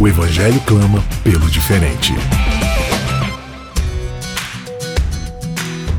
O Evangelho clama pelo diferente.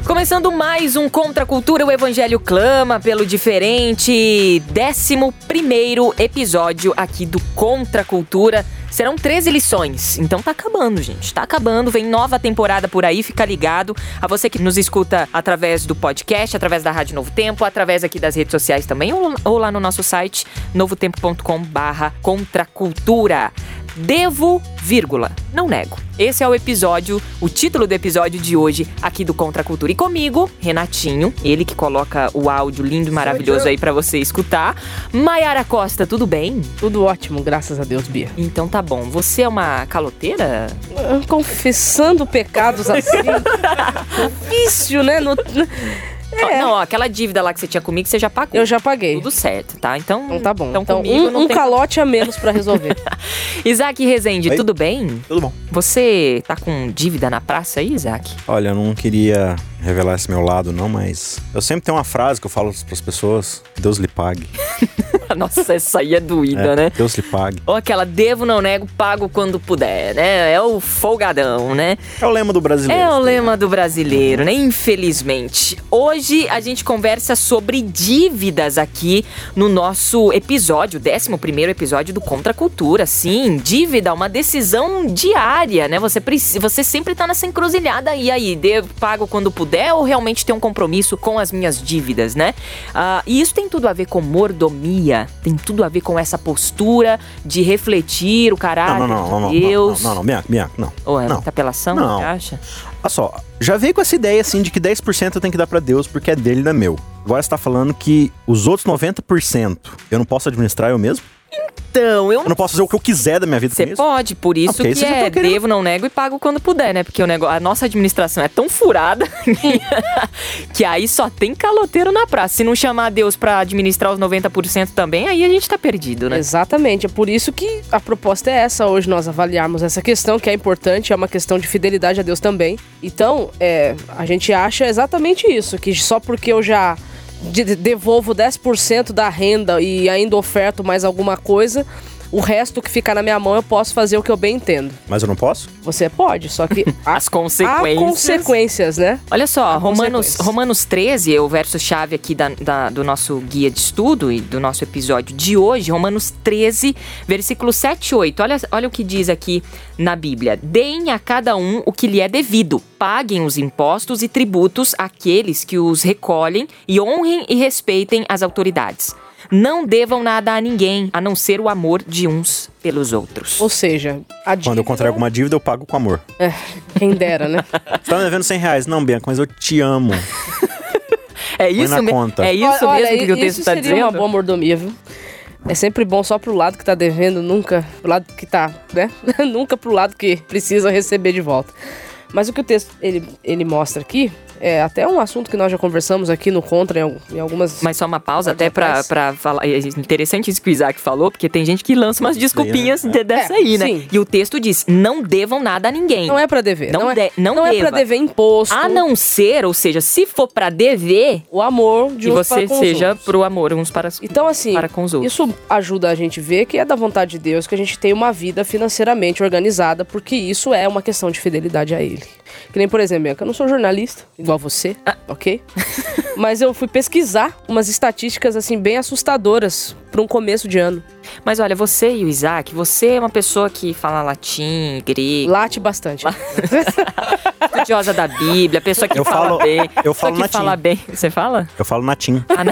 Começando mais um Contra a Cultura, o Evangelho clama pelo diferente. Décimo primeiro episódio aqui do Contra a Cultura. Serão 13 lições, então tá acabando, gente. Tá acabando, vem nova temporada por aí, fica ligado. A você que nos escuta através do podcast, através da Rádio Novo Tempo, através aqui das redes sociais também, ou, lá no nosso site, novotempo.com barra contracultura. Devo, vírgula, não nego. Esse é o episódio, o título do episódio de hoje aqui do Contra a Cultura. E comigo, Renatinho, ele que coloca o áudio lindo e maravilhoso aí para você escutar. Maiara Costa, tudo bem? Tudo ótimo, graças a Deus, Bia. Então tá bom. Você é uma caloteira? Confessando pecados assim. difícil, né? No... É. Não, ó, aquela dívida lá que você tinha comigo, você já pagou. Eu já paguei. Tudo certo, tá? Então, então tá bom. Então, então comigo um, um tem... calote a menos para resolver. Isaac Rezende, Oi? tudo bem? Tudo bom. Você tá com dívida na praça aí, Isaac? Olha, eu não queria revelar esse meu lado, não, mas eu sempre tenho uma frase que eu falo pras pessoas: Deus lhe pague. Nossa, essa aí é doída, É, né? Deus lhe pague. Ou aquela devo, não nego, pago quando puder, né? É o folgadão, né? É o lema do brasileiro. É o lema do brasileiro, né? Infelizmente. Hoje a gente conversa sobre dívidas aqui no nosso episódio, 11 episódio do Contra a Cultura. Sim, dívida, uma decisão diária, né? Você, você sempre tá nessa encruzilhada. E aí, devo, pago quando puder ou realmente tem um compromisso com as minhas dívidas, né? Ah, e isso tem tudo a ver com mordomia, tem tudo a ver com essa postura de refletir o caráter Não, não, não, não, não, de Deus. não, não, não, Bianca, Bianca, não. Ou é não. apelação, Não. acha? Olha só, já veio com essa ideia assim de que 10% eu tenho que dar pra Deus porque é dele, não é meu. Agora você tá falando que os outros 90% eu não posso administrar eu mesmo? Então, eu Eu não posso fazer o que eu quiser da minha vida Você pode, por isso Ok, que é querendo- devo, não nego e pago quando puder, né? Porque o negócio, a nossa administração é tão furada que aí só tem caloteiro na praça. Se não chamar Deus pra administrar os 90% também, aí a gente tá perdido, né? Exatamente, é por isso que a proposta é essa hoje, nós avaliarmos essa questão que é importante, é uma questão de fidelidade a Deus também. Então, é, a gente acha exatamente isso, que só porque eu já devolvo 10% da renda e ainda oferto mais alguma coisa, o resto que ficar na minha mão eu posso fazer o que eu bem entendo. Mas eu não posso? Você pode, só que há, As consequências. há consequências, né? Olha só, Há Romanos. Romanos 13 é o verso-chave aqui da- da- do nosso guia de estudo e do nosso episódio de hoje. Romanos 13, versículo 7 e 8. Olha, olha o que diz aqui na Bíblia. Deem a cada um o que lhe é devido. Paguem os impostos e tributos àqueles que os recolhem e honrem e respeitem as autoridades. Não devam nada a ninguém, a não ser o amor de uns pelos outros. Ou seja, a dívida... Quando eu contraio alguma dívida, eu pago com amor. É, quem dera, né? Você tá me devendo 100 reais? Não, Bianca, mas eu te amo. É isso, na me- conta. é isso Olha, mesmo que o texto está seria dizendo? uma boa mordomia, viu? É sempre bom só pro lado que tá devendo, nunca pro lado que tá, né? nunca pro lado que precisa receber de volta. Mas o que o texto ele, ele mostra aqui é até um assunto que nós já conversamos aqui no Contra em, al- em algumas. Mas só uma pausa até pra, falar. É interessante isso que o Isaac falou, porque tem gente que lança umas desculpinhas de- dessa É, aí, né? sim. E o texto diz: não devam nada a ninguém. Não é pra dever. Não Não, de- é, não é pra dever imposto. A não ser, ou seja, se for pra dever, O amor de que uns você para com os seja outros. pro amor uns para, Então, assim, para com os outros. isso ajuda a gente a ver que é da vontade de Deus que a gente tenha uma vida financeiramente organizada, porque isso é uma questão de fidelidade a Ele. Que nem, por exemplo, Bianca, eu não sou jornalista, igual você, Ah. ok? Mas eu fui pesquisar umas estatísticas, assim, bem assustadoras para um começo de ano. Mas olha, você e o Isaac, você é uma pessoa que fala latim, grego, Late bastante. estudiosa da Bíblia, pessoa que Eu fala falo- bem. eu falo que latim. fala bem. Você fala? Eu falo natim. Ah,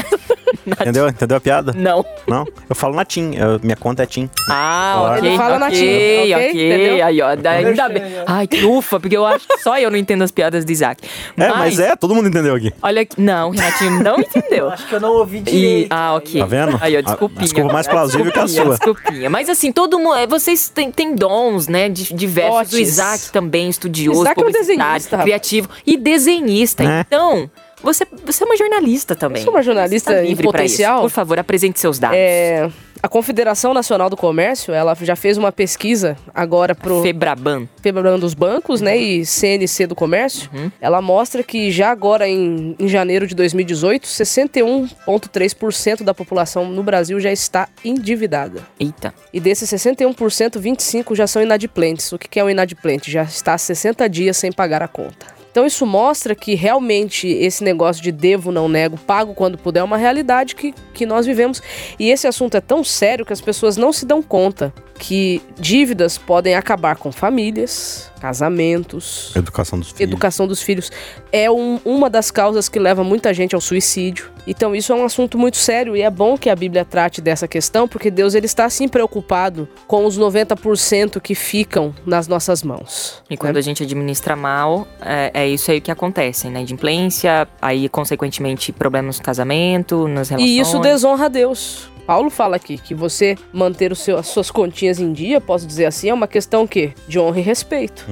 Entendeu? Entendeu a piada? Não. Não? Eu falo na TIM. eu- minha conta é TIM. Ah, ok. Ele fala ok, nativo, ok? ok. Entendeu? Aí, ó, da- ainda bem. Ai, que ufa, porque eu acho que só eu não entendo as piadas de Isaac. É, mas é, todo mundo entendeu aqui. Olha aqui. Não, Renatinho não entendeu. Acho que eu não ouvi E, direito. ah, ok. Tá vendo? Aí, ó, A desculpinha. desculpa mais plausível que a sua. Desculpinha. Mas assim, todo mundo. Vocês têm, têm dons, né? De, diversos. O Dotes. Isaac também, estudioso, Isaac é um criativo e desenhista. É. Então. Você, você é uma jornalista também. Eu sou uma jornalista tá em potencial. Por favor, apresente seus dados. É, a Confederação Nacional do Comércio, ela já fez uma pesquisa agora pro Febraban. Febraban dos bancos, né, e CNC do comércio. Ela mostra que já agora em, em janeiro de 2018, 61,3% da população no Brasil já está endividada. Eita. E desses 61%, 25% já são inadimplentes. O que que é um inadimplente? Já está há 60 dias sem pagar a conta. Então isso mostra que realmente esse negócio de devo, não nego, pago quando puder é uma realidade que, que nós vivemos. E esse assunto é tão sério que as pessoas não se dão conta que dívidas podem acabar com famílias, casamentos, Educação dos filhos. educação dos filhos. É um- uma das causas que leva muita gente ao suicídio. Então isso é um assunto muito sério e é bom que a Bíblia trate dessa questão, porque Deus ele está sim preocupado com os 90% que ficam nas nossas mãos. E quando né? a gente administra mal, é, é isso aí que acontece, né? Inadimplência, aí, consequentemente, problemas no casamento, nas relações. E isso desonra a Deus. Paulo fala aqui que você manter o seu, as suas continhas em dia, posso dizer assim, é uma questão que de honra e respeito.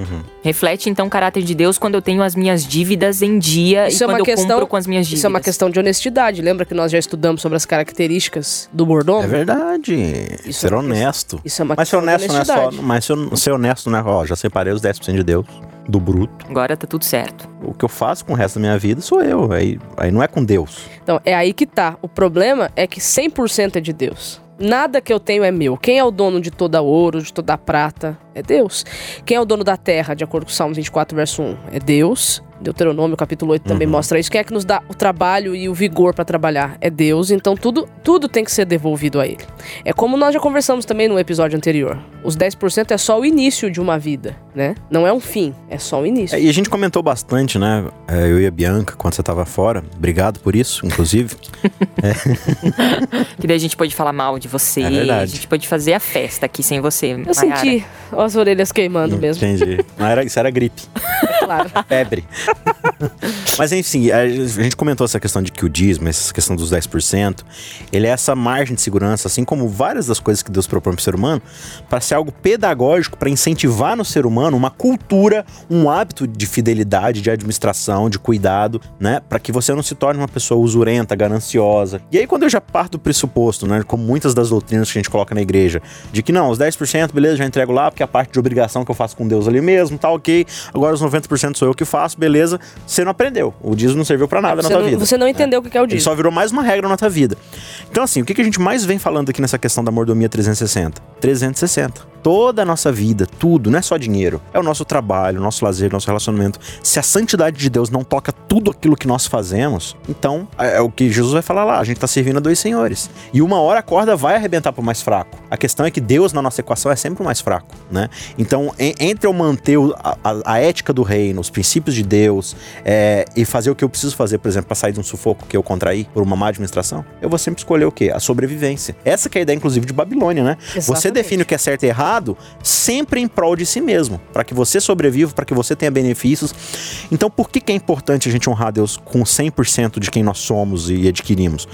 Reflete, então, o caráter de Deus quando eu tenho as minhas dívidas em dia Isso e é quando uma eu questão- cumpro com as minhas dívidas. Isso é uma questão de honestidade. Lembra que nós já estudamos sobre as características do mordomo? É verdade. Isso ser é uma honesto. Isso é uma Mas ser de honesto não é só. Mas ser, ser honesto não é. Ó, já separei os 10% de Deus, do bruto. Agora tá tudo certo. O que eu faço com o resto da minha vida sou eu. Aí, aí não é com Deus. Então, é aí que tá. O problema é que 100% é de Deus. Nada que eu tenho é meu. Quem é o dono de toda ouro, de toda prata? É Deus. Quem é o dono da terra, de acordo com Salmos 24, verso 1? É Deus. Deuteronômio, capítulo 8, também mostra isso. Quem é que nos dá o trabalho e o vigor para trabalhar? É Deus. Então, tudo, tudo tem que ser devolvido a Ele. É como nós já conversamos também no episódio anterior. Os 10% é só o início de uma vida, né? Não é um fim, é só o início. É, e a gente comentou bastante, né? é, eu e a Bianca, quando você tava fora. Obrigado por isso, inclusive. Que daí a gente pode falar mal de você. É verdade. A gente pode fazer a festa aqui sem você. Eu Mayara. senti as orelhas queimando mesmo, Entendi. Não era, isso era gripe. claro. Febre. Mas enfim, a gente comentou essa questão de que o dízimo, essa questão dos 10%, ele é essa margem de segurança, assim como várias das coisas que Deus propõe para o ser humano, para ser algo pedagógico, para incentivar no ser humano uma cultura, um hábito de fidelidade, de administração, de cuidado, né? Para que você não se torne uma pessoa usurenta, gananciosa. E aí, quando eu já parto do pressuposto, né? Como muitas das doutrinas que a gente coloca na igreja, de que não, os 10%, beleza, já entrego lá, porque é a parte de obrigação que eu faço com Deus ali mesmo, tá ok. Agora os 90% sou eu que faço, beleza. Você não aprendeu. O dízimo não serviu para nada na tua não, vida. você não entendeu o que é o Ele dízimo. só virou mais uma regra na tua vida. Então, assim, o que que a gente mais vem falando aqui nessa questão da mordomia 360? 360. Toda a nossa vida, tudo, não é só dinheiro. É o nosso trabalho, o nosso lazer, o nosso relacionamento. Se a santidade de Deus não toca tudo aquilo que nós fazemos, então é, é o que Jesus vai falar lá. A gente tá servindo a dois senhores. E uma hora a corda vai arrebentar pro mais fraco. A questão é que Deus na nossa equação é sempre o mais fraco, né? Então, en- entre eu manter a, a- a ética do reino, os princípios de Deus, é, e fazer o que eu preciso fazer, por exemplo, para sair de um sufoco que eu contraí por uma má administração, eu vou sempre escolher o quê? A sobrevivência. Essa que é a ideia, inclusive, de Babilônia, né? Você Exatamente. define o que é certo e errado sempre em prol de si mesmo, para que você sobreviva, para que você tenha benefícios. Então, por que, que é importante a gente honrar Deus com 100% de quem nós somos e adquirimos?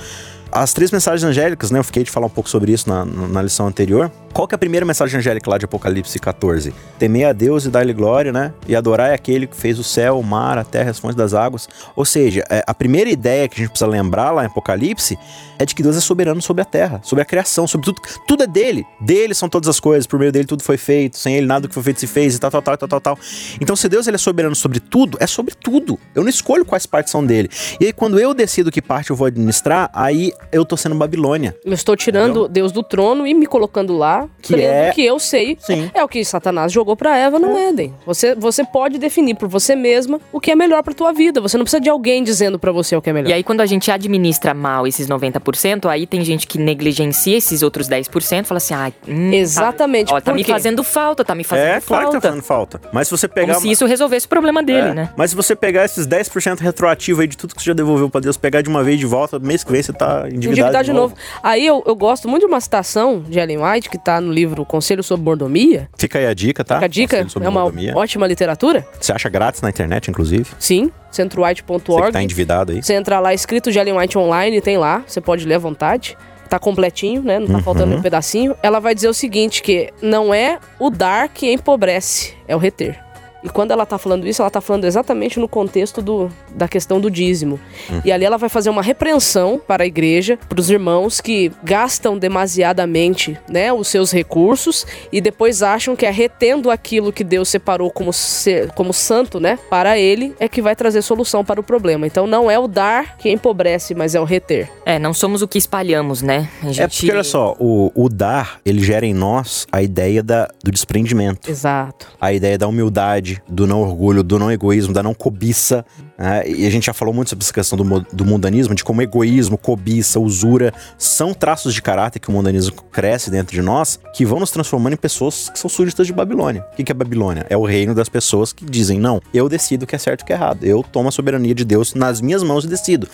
As três mensagens angélicas, né? Eu fiquei de falar um pouco sobre isso na, na lição anterior. Qual que é a primeira mensagem angélica lá de Apocalipse 14? Temer a Deus e dar-lhe glória, né? E adorar é aquele que fez o céu, o mar, a terra, as fontes das águas. Ou seja, é, a primeira ideia que a gente precisa lembrar lá em Apocalipse é de que Deus é soberano sobre a terra, sobre a criação, sobre tudo. Tudo é dele. Dele são todas as coisas, por meio dele tudo foi feito, sem ele nada que foi feito se fez e tal, tal, tal, tal, tal, tal. Então, se Deus ele é soberano sobre tudo, é sobre tudo. Eu não escolho quais partes são dele. E aí, quando eu decido que parte eu vou administrar, aí eu tô sendo Babilônia. Eu estou tirando Deus do trono e me colocando lá tá Que é- que eu sei. Sim. É o que Satanás jogou pra Eva no Éden. Você, você pode definir por você mesma o que é melhor pra tua vida. Você não precisa de alguém dizendo pra você o que é melhor. E aí, quando a gente administra mal esses 90%, aí tem gente que negligencia esses outros 10%, fala assim, ah, hum, Exatamente, Tá, ó, tá me fazendo falta, tá me fazendo É, claro que falta. tá fazendo falta. Mas se você pegar. Como se isso resolvesse o problema dele, É, né? Mas se você pegar esses 10% retroativo aí de tudo que você já devolveu pra Deus, pegar de uma vez de volta, mês que vem você tá endividado, Endividar de novo. Aí eu, eu gosto muito de uma citação de Ellen White, que tá no livro Conselho sobre Mordomia. Fica aí a dica, tá? Fica a dica, é uma mordomia. ótima literatura. Você acha grátis na internet, inclusive? Sim, Você centrowhite.org. tá endividado aí. Você entra lá, escrito de Ellen White online, tem lá, você pode ler à vontade. Tá completinho, né? Não tá Uhum. faltando um pedacinho. Ela vai dizer o seguinte, que não é o dar que empobrece, é o reter. E quando ela tá falando isso, ela tá falando exatamente no contexto do, da questão do dízimo. E ali ela vai fazer uma repreensão para a igreja, para os irmãos que gastam demasiadamente, né, os seus recursos e depois acham que é retendo aquilo que Deus separou como, ser, como santo, né, para ele, é que vai trazer solução para o problema. Então não é o dar que empobrece, mas é o reter. É, não somos o que espalhamos, né? A É gente- porque, olha só, o, o dar, ele gera em nós a ideia da, do desprendimento. Exato. a ideia da humildade, do não orgulho, do não egoísmo, da não cobiça. Né? E a gente já falou muito sobre essa questão do, do mundanismo, de como egoísmo, cobiça, usura são traços de caráter que o mundanismo cresce dentro de nós, que vão nos transformando em pessoas que são súditas de Babilônia. O que que é Babilônia? É o reino das pessoas que dizem: não, eu decido o que é certo e o que é errado. Eu tomo a soberania de Deus nas minhas mãos e decido.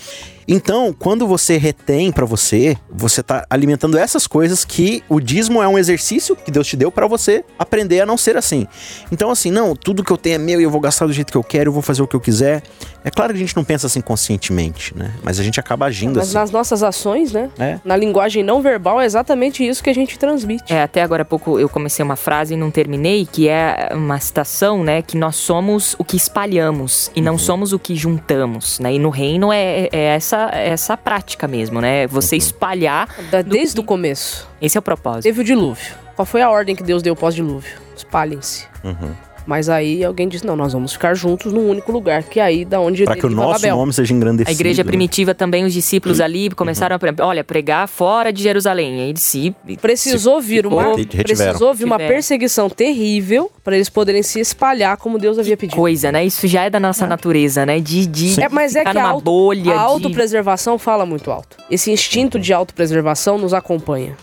Então, quando você retém pra você, você tá alimentando essas coisas que o dízimo é um exercício que Deus te deu pra você aprender a não ser assim. Então, assim, não, tudo que eu tenho é meu e eu vou gastar do jeito que eu quero, eu vou fazer o que eu quiser. É claro que a gente não pensa assim conscientemente, né? Mas a gente acaba agindo Mas assim. nas nossas ações, né? É. Na linguagem não verbal é exatamente isso que a gente transmite. É, até agora há pouco eu comecei uma frase e não terminei, que é uma citação, né? Que nós somos o que espalhamos e não Uhum. somos o que juntamos, né? E no reino é, é essa, é essa prática mesmo, né? Você Uhum. espalhar. Da- desde que- o começo. Esse é o propósito. Teve o dilúvio. Qual foi a ordem que Deus deu pós-dilúvio? Espalhem-se. Uhum. Mas aí alguém disse: não, nós vamos ficar juntos num único lugar, que é aí da onde Pra que o nosso Babel. nome seja engrandecido. A igreja né? primitiva também, os discípulos ali começaram a, pre- olha, pregar fora de Jerusalém. Aí eles se Precisou vir uma, retiveram. precisou vir uma perseguição terrível para eles poderem se espalhar como Deus havia pedido. coisa, né? Isso já é da nossa natureza, né? De, de É, mas é que a, numa auto, bolha. a de- autopreservação fala muito alto. Esse instinto de autopreservação nos acompanha.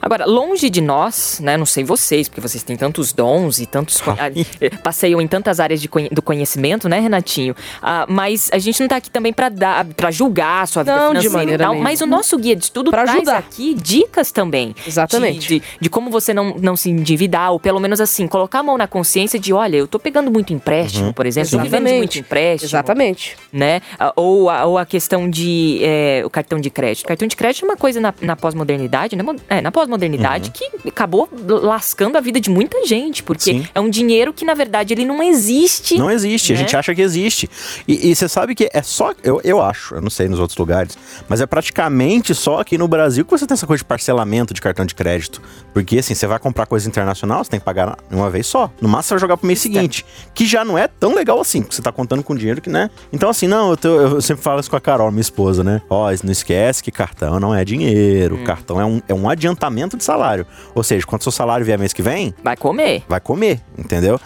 Agora, longe de nós, né? Não sei vocês, porque vocês têm tantos dons e tantos. Passeiam em tantas áreas de do conhecimento, né, Renatinho? Ah, mas a gente não tá aqui também pra dar, para julgar a sua vida Não, de financeira maneira e tal. nenhuma. Mas o nosso guia de estudo Pra traz ajudar. aqui dicas também. Exatamente. De, de, de como você não, não se endividar, ou pelo menos assim, colocar a mão na consciência de, olha, eu tô pegando muito empréstimo, por exemplo, tô vivendo de Exatamente. muito empréstimo Exatamente. né? Ah, Ou a, ou a questão de é, o cartão de crédito. O cartão de crédito é uma coisa na, na pós-modernidade, né? É, na pós-modernidade que acabou lascando a vida de muita gente, porque Sim. é um dinheiro que, na verdade, ele não existe. Não existe, a né? gente acha que existe. E, você sabe que é só. Eu, eu acho, eu não sei nos outros lugares, mas é praticamente só aqui no Brasil que você tem essa coisa de parcelamento de cartão de crédito. Porque assim, você vai comprar coisa internacional, você tem que pagar uma vez só. No máximo você vai jogar pro mês seguinte. Que já não é tão legal assim, porque você tá contando com dinheiro que, né? Então, assim, não, eu, tô- eu sempre falo isso com a Carol, minha esposa, né? Ó, não esquece que cartão não é dinheiro. Cartão é um, é um adiantamento de salário. Ou seja, quando seu salário vier mês que vem, Vai comer. vai comer, entendeu?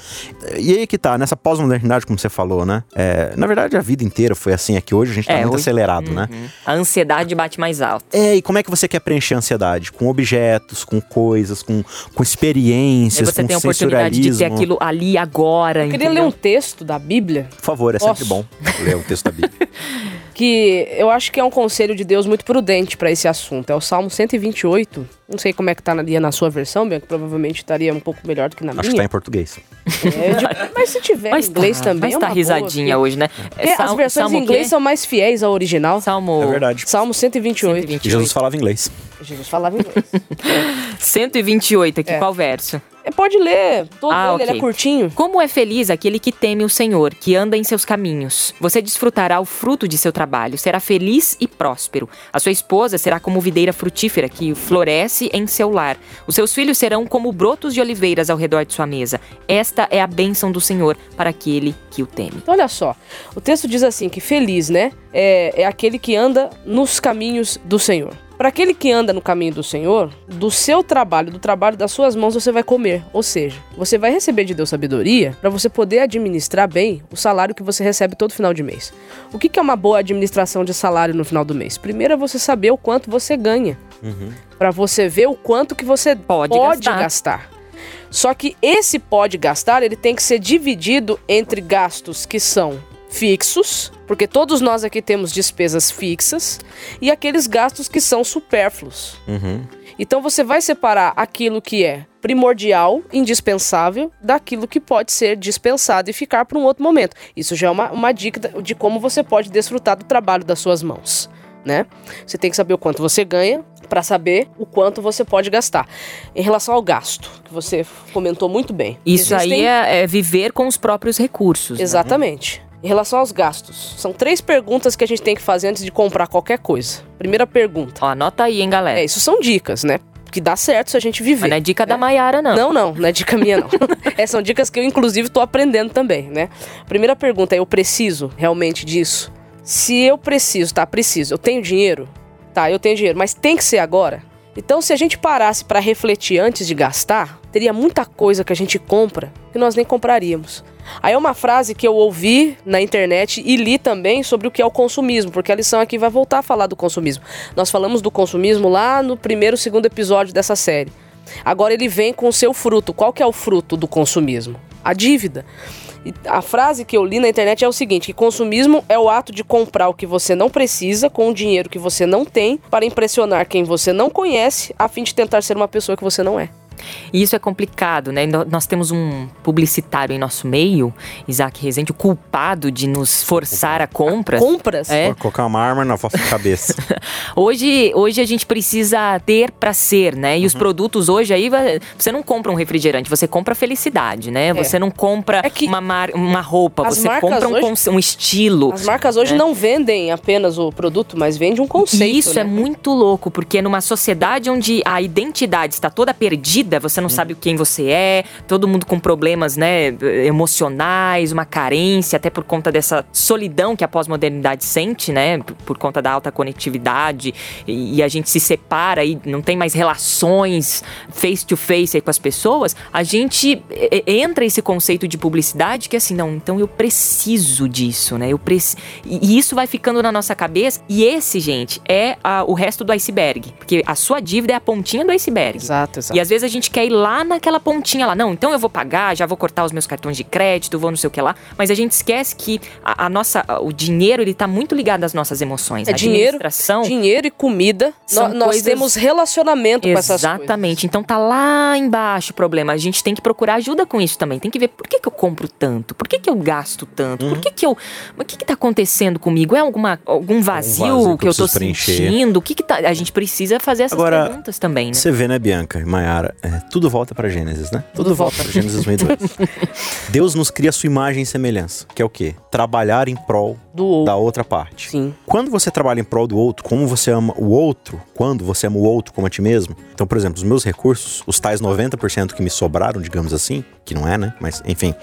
E aí que tá, nessa pós-modernidade, como você falou, né? É, na verdade, a vida inteira foi assim, é que hoje a gente tá É, muito hoje- acelerado, né? A ansiedade bate mais alto. É, e como é que você quer preencher a ansiedade? Com objetos, com coisas, com, com experiências, você com tem a oportunidade de ter aquilo ali agora. Eu queria entendeu? ler um texto da Bíblia Por favor, é sempre Posso? bom ler o texto da Bíblia. que eu acho que é um conselho de Deus muito prudente para esse assunto. É o Salmo 128. Não sei como é que tá na, na sua versão, Bianca, provavelmente estaria um pouco melhor do que na Acho que tá minha. em português. É, digo, mas se tiver Mas em inglês tá, também mas é tá uma risadinha boa, hoje, né? porque as Salmo- versões Salmo em inglês quê? são mais fiéis ao original. Salmo É verdade. Salmo 128. 128. Jesus falava inglês. Jesus falava inglês. 128 aqui, É. qual verso? É, pode ler todo Ah, ele, ele ok. é curtinho. Como é feliz aquele que teme o Senhor, que anda em seus caminhos. Você desfrutará o fruto de seu trabalho, será feliz e próspero. A sua esposa será como videira frutífera que floresce em seu lar. Os seus filhos serão como brotos de oliveiras ao redor de sua mesa. Esta é a bênção do Senhor para aquele que o teme. Então, olha só. O texto diz assim: que feliz, né? É, é aquele que anda nos caminhos do Senhor. Para aquele que anda no caminho do Senhor, do seu trabalho, do trabalho das suas mãos, você vai comer. Ou seja, você vai receber de Deus sabedoria para você poder administrar bem o salário que você recebe todo final de mês. O que é uma boa administração de salário no final do mês? Primeiro é você saber o quanto você ganha. Uhum. Para você ver o quanto que você pode, pode gastar. gastar. Só que esse pode gastar, ele tem que ser dividido entre gastos que são fixos, porque todos nós aqui temos despesas fixas, e aqueles gastos que são supérfluos. Uhum. Então você vai separar aquilo que é primordial, indispensável, daquilo que pode ser dispensado e ficar para um outro momento. Isso já é uma, uma dica de como você pode desfrutar do trabalho das suas mãos. Né? Você tem que saber o quanto você ganha para saber o quanto você pode gastar. Em relação ao gasto, que você comentou muito bem. Isso existem... aí é, é, viver com os próprios recursos. Né? Exatamente. Né? Em relação aos gastos, são três perguntas que a gente tem que fazer antes de comprar qualquer coisa. Primeira pergunta. Ó, anota aí, hein, galera. É, isso são dicas, né? Que dá certo se a gente viver. Mas não é dica é. da Maiara, não. Não, não, não é dica minha, não. é, são dicas que eu, inclusive, tô aprendendo também, né? Primeira pergunta é: eu preciso realmente disso? Se eu preciso, tá? Preciso. Eu tenho dinheiro? Tá, eu tenho dinheiro, mas tem que ser agora? Então, se a gente parasse para refletir antes de gastar, teria muita coisa que a gente compra que nós nem compraríamos. Aí é uma frase que eu ouvi na internet e li também sobre o que é o consumismo, porque a lição aqui vai voltar a falar do consumismo. Nós falamos do consumismo lá no primeiro, segundo episódio dessa série. Agora ele vem com o seu fruto. Qual que é o fruto do consumismo? A dívida. A frase que eu li na internet é o seguinte: que consumismo é o ato de comprar o que você não precisa com o dinheiro que você não tem para impressionar quem você não conhece, a fim de tentar ser uma pessoa que você não é. E isso é complicado, né? Nós temos um publicitário em nosso meio, Isaac Rezende, o culpado de nos forçar a compras. Compras? É. Vou colocar uma arma na vossa cabeça. hoje, hoje a gente precisa ter para ser, né? E uhum. os produtos hoje aí, você não compra um refrigerante, você compra felicidade, né? É. Você não compra é uma, mar, uma roupa, você compra um, hoje, um, estilo. As marcas hoje né? não vendem apenas o produto, mas vendem um conceito. E isso né? é muito louco, porque numa sociedade onde a identidade está toda perdida, você não hum. sabe quem você é, todo mundo com problemas, né, emocionais, uma carência, até por conta dessa solidão que a pós-modernidade sente, né, por conta da alta conectividade, e a gente se separa e não tem mais relações face to face com as pessoas, a gente entra esse conceito de publicidade que é assim, não, então eu preciso disso, né? Eu preciso e isso vai ficando na nossa cabeça e esse, gente, é a, o resto do iceberg, porque a sua dívida é a pontinha do iceberg. Exato, exato. E às vezes a gente quer ir lá naquela pontinha lá. Não, então eu vou pagar, já vou cortar os meus cartões de crédito, vou não sei o que lá. Mas a gente esquece que a, a nossa, o dinheiro, ele tá muito ligado às nossas emoções. É a dinheiro, dinheiro e comida. No, nós coisas... temos relacionamento Exatamente. com essas coisas. Exatamente. Então tá lá embaixo o problema. A gente tem que procurar ajuda com isso também. Tem que ver por que, que eu compro tanto? Por que, que eu gasto tanto? Uhum. Por que, que eu. O que, que tá acontecendo comigo? É alguma, algum vazio, vazio que, que, eu tô preencher. sentindo? O que, que tá. A gente precisa fazer essas Agora, perguntas também, né? Você vê, né, Bianca, Mayara? É, tudo volta para Gênesis, né? Tudo, Tudo volta para Gênesis 1 e 2. Deus nos cria a sua imagem e semelhança, que é o quê? Trabalhar em prol do da outra parte. Sim. Quando você trabalha em prol do outro, como você ama o outro, quando você ama o outro como a ti mesmo. Então, por exemplo, os meus recursos, os tais 90% que me sobraram, digamos assim, que não é, né? Mas, enfim,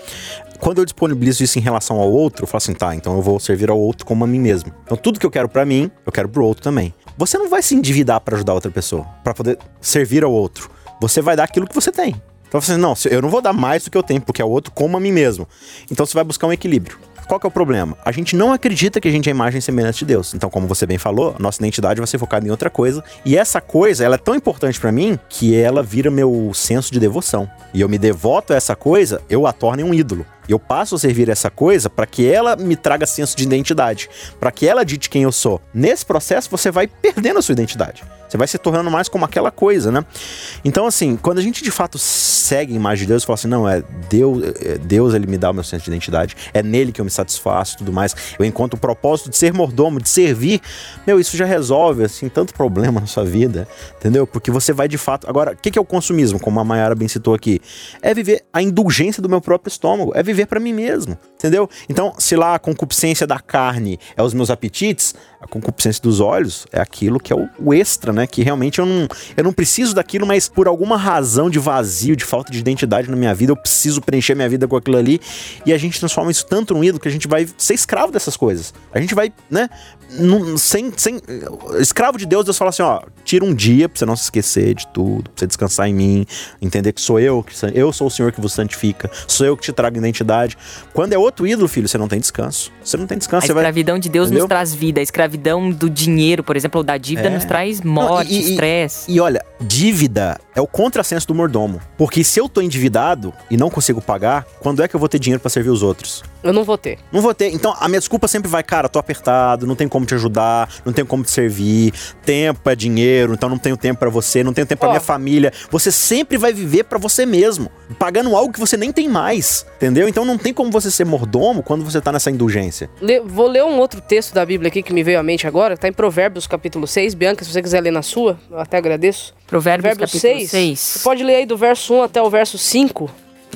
quando eu disponibilizo isso em relação ao outro, eu falo assim, tá, então eu vou servir ao outro como a mim mesmo. Então tudo que eu quero para mim, eu quero pro outro também. Você não vai se endividar para ajudar outra pessoa, para poder servir ao outro você vai dar aquilo que você tem. Então você, não, eu não vou dar mais do que eu tenho, porque é o outro como a mim mesmo. Então você vai buscar um equilíbrio. Qual é o problema? A gente não acredita que a gente é imagem e semelhança de Deus. Então, como você bem falou, nossa identidade vai ser focada em outra coisa. E essa coisa, ela é tão importante para mim que ela vira meu senso de devoção. E eu me devoto a essa coisa, eu a torno um ídolo. Eu passo a servir essa coisa para que ela me traga senso de identidade, para que ela dite quem eu sou. Nesse processo, você vai perdendo a sua identidade. Você vai se tornando mais como aquela coisa, né? Então, assim, quando a gente de fato segue a imagem de Deus, fala assim, não, é Deus, é Deus ele me dá o meu senso de identidade, é nele que eu me satisfaço tudo mais. Eu encontro o propósito de ser mordomo, de servir. Meu, isso já resolve, assim, tanto problema na sua vida, entendeu? Porque você vai de fato. Agora, o que é o consumismo, como a Mayara bem citou aqui? É viver a indulgência do meu próprio estômago, é viver para mim mesmo, entendeu? Então, se lá a concupiscência da carne é os meus apetites, A concupiscência dos olhos é aquilo que é o, o extra, né? Que realmente eu não, eu não preciso daquilo, mas por alguma razão de vazio, de falta de identidade na minha vida, eu preciso preencher minha vida com aquilo ali. E a gente transforma isso tanto num ídolo que a gente vai ser escravo dessas coisas. A gente vai, né? Num, sem, sem. Escravo de Deus, Deus fala assim: ó, tira um dia pra você não se esquecer de tudo, pra você descansar em mim, entender que sou eu, que eu sou o Senhor que vos santifica, sou eu que te trago identidade. Quando é outro ídolo, filho, você não tem descanso. Você não tem descanso. A escravidão vai... de Deus Entendeu? nos traz vida. A escravidão do dinheiro, por exemplo, ou da dívida, é. nos traz morte, estresse. E, e, e, olha, dívida é o contrassenso do mordomo. Porque se eu tô endividado e não consigo pagar, quando é que eu vou ter dinheiro para servir os outros? Eu não vou ter. Não vou ter. Então a minha desculpa sempre vai, cara, tô apertado, não tenho como te ajudar, não tenho como te servir. Tempo é dinheiro, então não tenho tempo para você, não tenho tempo para minha família. Você sempre vai viver para você mesmo, pagando algo que você nem tem mais, entendeu? Então não tem como você ser mordomo quando você tá nessa indulgência. Le vou ler um outro texto da Bíblia aqui que me veio à mente agora, tá em Provérbios capítulo 6. Bianca, se você quiser ler na sua, eu até agradeço. Provérbios, Provérbios capítulo 6. 6. Você pode ler aí do verso 1 até o verso 5.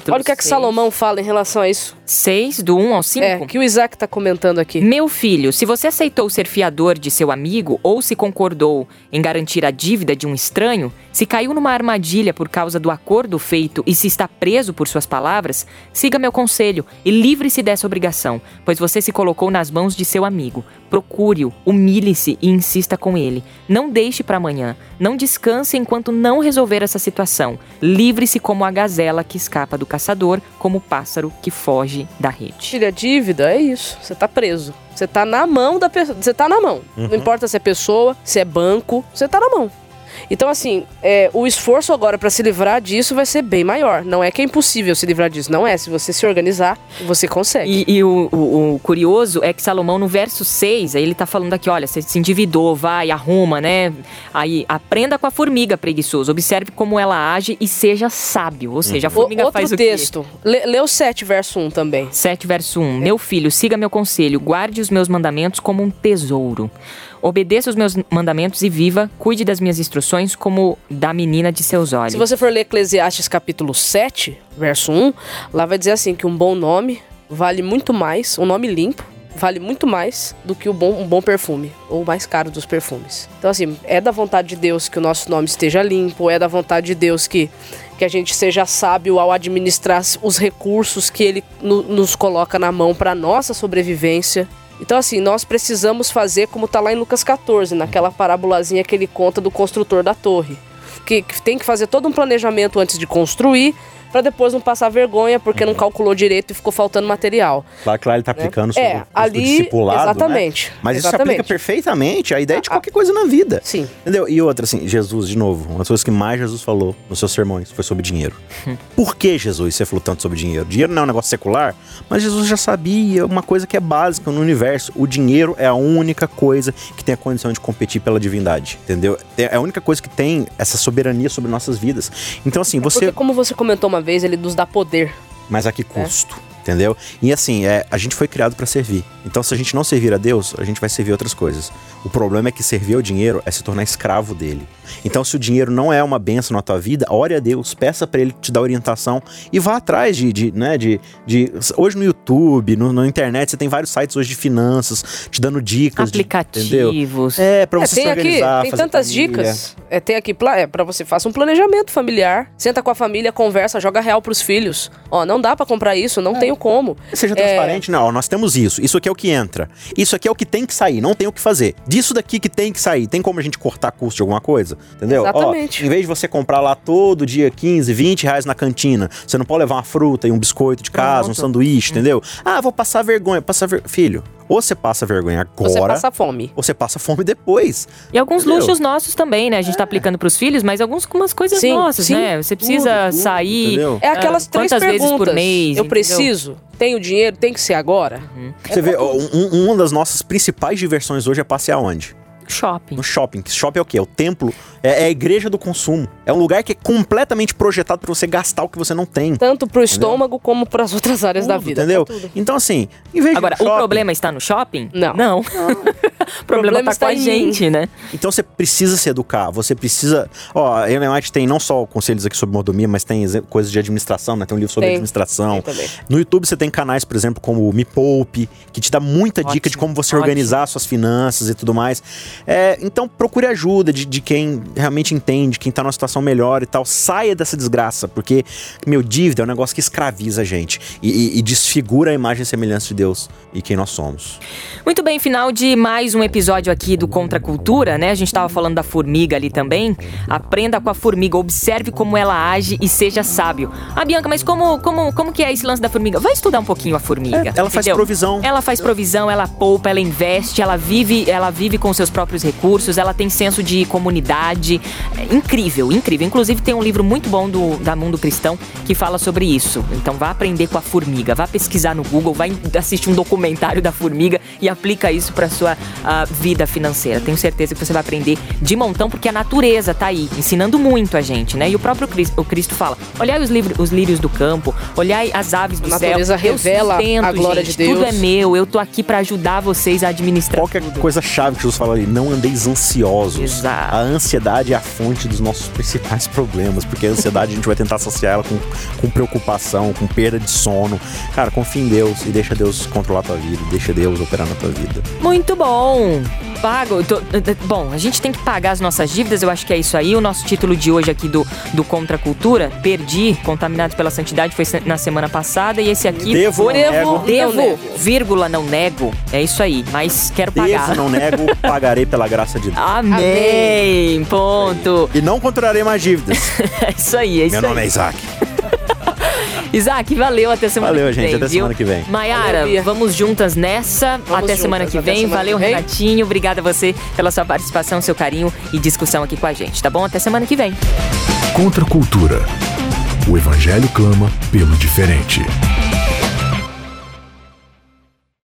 Olha o que é que Salomão fala em relação a isso. 6, do 1 ao 5? É, que o Isaac está comentando aqui. Meu filho, se você aceitou ser fiador de seu amigo ou se concordou em garantir a dívida de um estranho, se caiu numa armadilha por causa do acordo feito e se está preso por suas palavras, siga meu conselho e livre-se dessa obrigação, pois você se colocou nas mãos de seu amigo. Procure-o, humilhe-se e insista com ele. Não deixe para amanhã. Não descanse enquanto não resolver essa situação. Livre-se como a gazela que escapa do caçador, como o pássaro que foge da rede. Filha, dívida é isso. Você tá preso. Você tá na mão da pessoa. Você tá na mão. Uhum. Não importa se é pessoa, se é banco, você tá na mão. Então, assim, é, o esforço agora para se livrar disso vai ser bem maior. Não é que é impossível se livrar disso, não é. Se você se organizar, você consegue. E, e o, o, o, curioso é que Salomão, no verso 6, aí ele tá falando aqui: olha, você se endividou, vai, arruma, né? Aí, aprenda com a formiga preguiçoso, observe como ela age e seja sábio. Ou seja, a formiga o, faz o texto. quê? Lê, lê o 7, verso 1 também. 7, verso 1. É. Meu filho, siga meu conselho, guarde os meus mandamentos como um tesouro. Obedeça os meus mandamentos e viva, cuide das minhas instruções como da menina de seus olhos. Se você for ler Eclesiastes capítulo 7, verso 1, lá vai dizer assim que um bom nome vale muito mais, um nome limpo vale muito mais do que o bom, um bom perfume, ou o mais caro dos perfumes. Então, assim, é da vontade de Deus que o nosso nome esteja limpo, é da vontade de Deus que, que a gente seja sábio ao administrar os recursos que Ele no, nos coloca na mão para nossa sobrevivência. Então, assim, nós precisamos fazer como está lá em Lucas 14, naquela parábolazinha que ele conta do construtor da torre. Que, que tem que fazer todo um planejamento antes de construir, para depois não passar vergonha porque uhum. não calculou direito e ficou faltando material. Claro que lá ele tá né? aplicando né? é, ali, discipulado, exatamente. Né? Mas exatamente. isso aplica perfeitamente a ideia de qualquer coisa na vida. Sim. Entendeu? E outra, assim, Jesus, de novo, uma das coisas que mais Jesus falou nos seus sermões foi sobre dinheiro. Por que, Jesus, você falou tanto sobre dinheiro? Dinheiro não é um negócio secular, mas Jesus já sabia uma coisa que é básica no universo. O dinheiro é a única coisa que tem a condição de competir pela divindade, entendeu? É a única coisa que tem essa soberania sobre nossas vidas. Então, assim, é você... Porque, como você comentou uma vez, ele nos dá poder. Mas a que custo? É. Entendeu? E assim, é, a gente foi criado para servir. Então, se a gente não servir a Deus, a gente vai servir outras coisas. O problema é que servir ao dinheiro é se tornar escravo dele. Então, se o dinheiro não é uma benção na tua vida, ore a Deus, peça para ele te dar orientação e vá atrás de, de né, de, de hoje no YouTube, no, na internet, você tem vários sites hoje de finanças te dando dicas, aplicativos. De, é, para você é, tem se organizar, aqui, tem tantas família. dicas. É, tem aqui é, para você faça um planejamento familiar, senta com a família, conversa, joga real pros filhos. Ó, não dá para comprar isso, não é. Tenho como. Seja transparente, é... não, nós temos isso. Isso aqui é o que entra. Isso aqui é o que tem que sair, não tem o que fazer. Disso daqui que tem que sair, tem como a gente cortar custo de alguma coisa? Entendeu? Exatamente. Ó, em vez de você comprar lá todo dia 15, 20 reais na cantina, você não pode levar uma fruta e um biscoito de casa, Pronto. um sanduíche, entendeu? Ah, vou passar vergonha. Passar ver... Filho, ou você passa vergonha agora. Ou você passa fome. Ou você passa fome depois. E alguns entendeu? luxos nossos também, né? A gente tá é. tá aplicando pros filhos, mas algumas coisas sim, nossas, sim. né? Você precisa tudo, sair. Entendeu? É aquelas uh, três perguntas. vezes por mês. Eu entendeu? preciso. Tenho dinheiro, tem que ser agora. Uhum. Você é vê, um, uma das nossas principais diversões hoje é passear onde? Shopping. No shopping. Shopping é o quê? É o templo, é, é, a igreja do consumo. É um lugar que é completamente projetado para você gastar o que você não tem. Tanto pro entendeu? estômago como para as outras áreas tudo, da vida. Entendeu? Então, assim, em vez Agora, de. Agora, o problema está no shopping? Não. Não. não. o problema, tá com a gente, né? Então você precisa se educar, você precisa. Ó, a Ellen White tem não só conselhos aqui sobre mordomia, mas tem coisas de administração, né? Tem um livro sobre Tem. administração. Tem. No YouTube você tem canais, por exemplo, como o Me Poupe, que te dá muita dica de Ótimo, como você ótimo. organizar suas finanças e tudo mais. É, então procure ajuda de, de quem realmente entende, quem tá numa situação melhor e tal. Saia dessa desgraça, porque, meu, dívida é um negócio que escraviza a gente e, e- e desfigura a imagem e semelhança de Deus e quem nós somos. Muito bem, final de mais um episódio aqui do Contra a Cultura, né? A gente tava falando da formiga ali também. Aprenda com a formiga, observe como ela age e seja sábio. Ah, Bianca, mas como, como, como que é esse lance da formiga? Vai estudar um pouquinho a formiga. É, ela faz entendeu? provisão. Ela faz provisão, ela poupa, ela investe, ela vive, ela vive com seus próprios recursos, ela tem senso de comunidade. É incrível, incrível. Inclusive tem um livro muito bom do da Mundo Cristão que fala sobre isso. Então vá aprender com a formiga, vá pesquisar no Google, vai assistir um documentário da formiga e aplica isso para sua ah, vida financeira. Tenho certeza que você vai aprender de montão porque a natureza tá aí ensinando muito a gente, né? E o próprio Cristo, o Cristo fala: olhai os, livros, os lírios do campo, olhai as aves do A céu. natureza Eu revela sustento, a glória gente, de Deus. Tudo é meu, eu tô aqui para ajudar vocês a administrar. Qualquer tudo. coisa chave que Jesus fala ali, não andeis ansiosos. Exato. A ansiedade é a fonte dos nossos principais problemas, porque a ansiedade a gente vai tentar associar ela com, com preocupação, com perda de sono. Cara, confia em Deus e deixa Deus controlar a tua vida, deixa Deus operar na tua vida. Muito bom. Pago. tô- bom, a gente tem que pagar as nossas dívidas, eu acho que é isso aí. O nosso título de hoje aqui do, do Contra a Cultura, Perdi, Contaminados pela Santidade, foi na semana passada. E esse aqui. Devo, não Devo, nego. Devo, Não nego. vírgula, não nego. É isso aí, mas quero pagar. Devo, não nego, pagarei pela graça de Deus. Amém. Ponto. E não contrarei mais dívidas. É isso aí, é isso Meu nome é aí. Isaac. Isaac, valeu. Até semana Valeu, que gente, vem. até viu? semana que vem. Maiara, Valeu, Bia. vamos juntas nessa. até juntas, semana que vem. semana valeu, que vem. Renatinho. Obrigada a você pela sua participação, seu carinho e discussão aqui com a gente, tá bom? Até semana que vem. Contra a cultura. O Evangelho clama pelo diferente.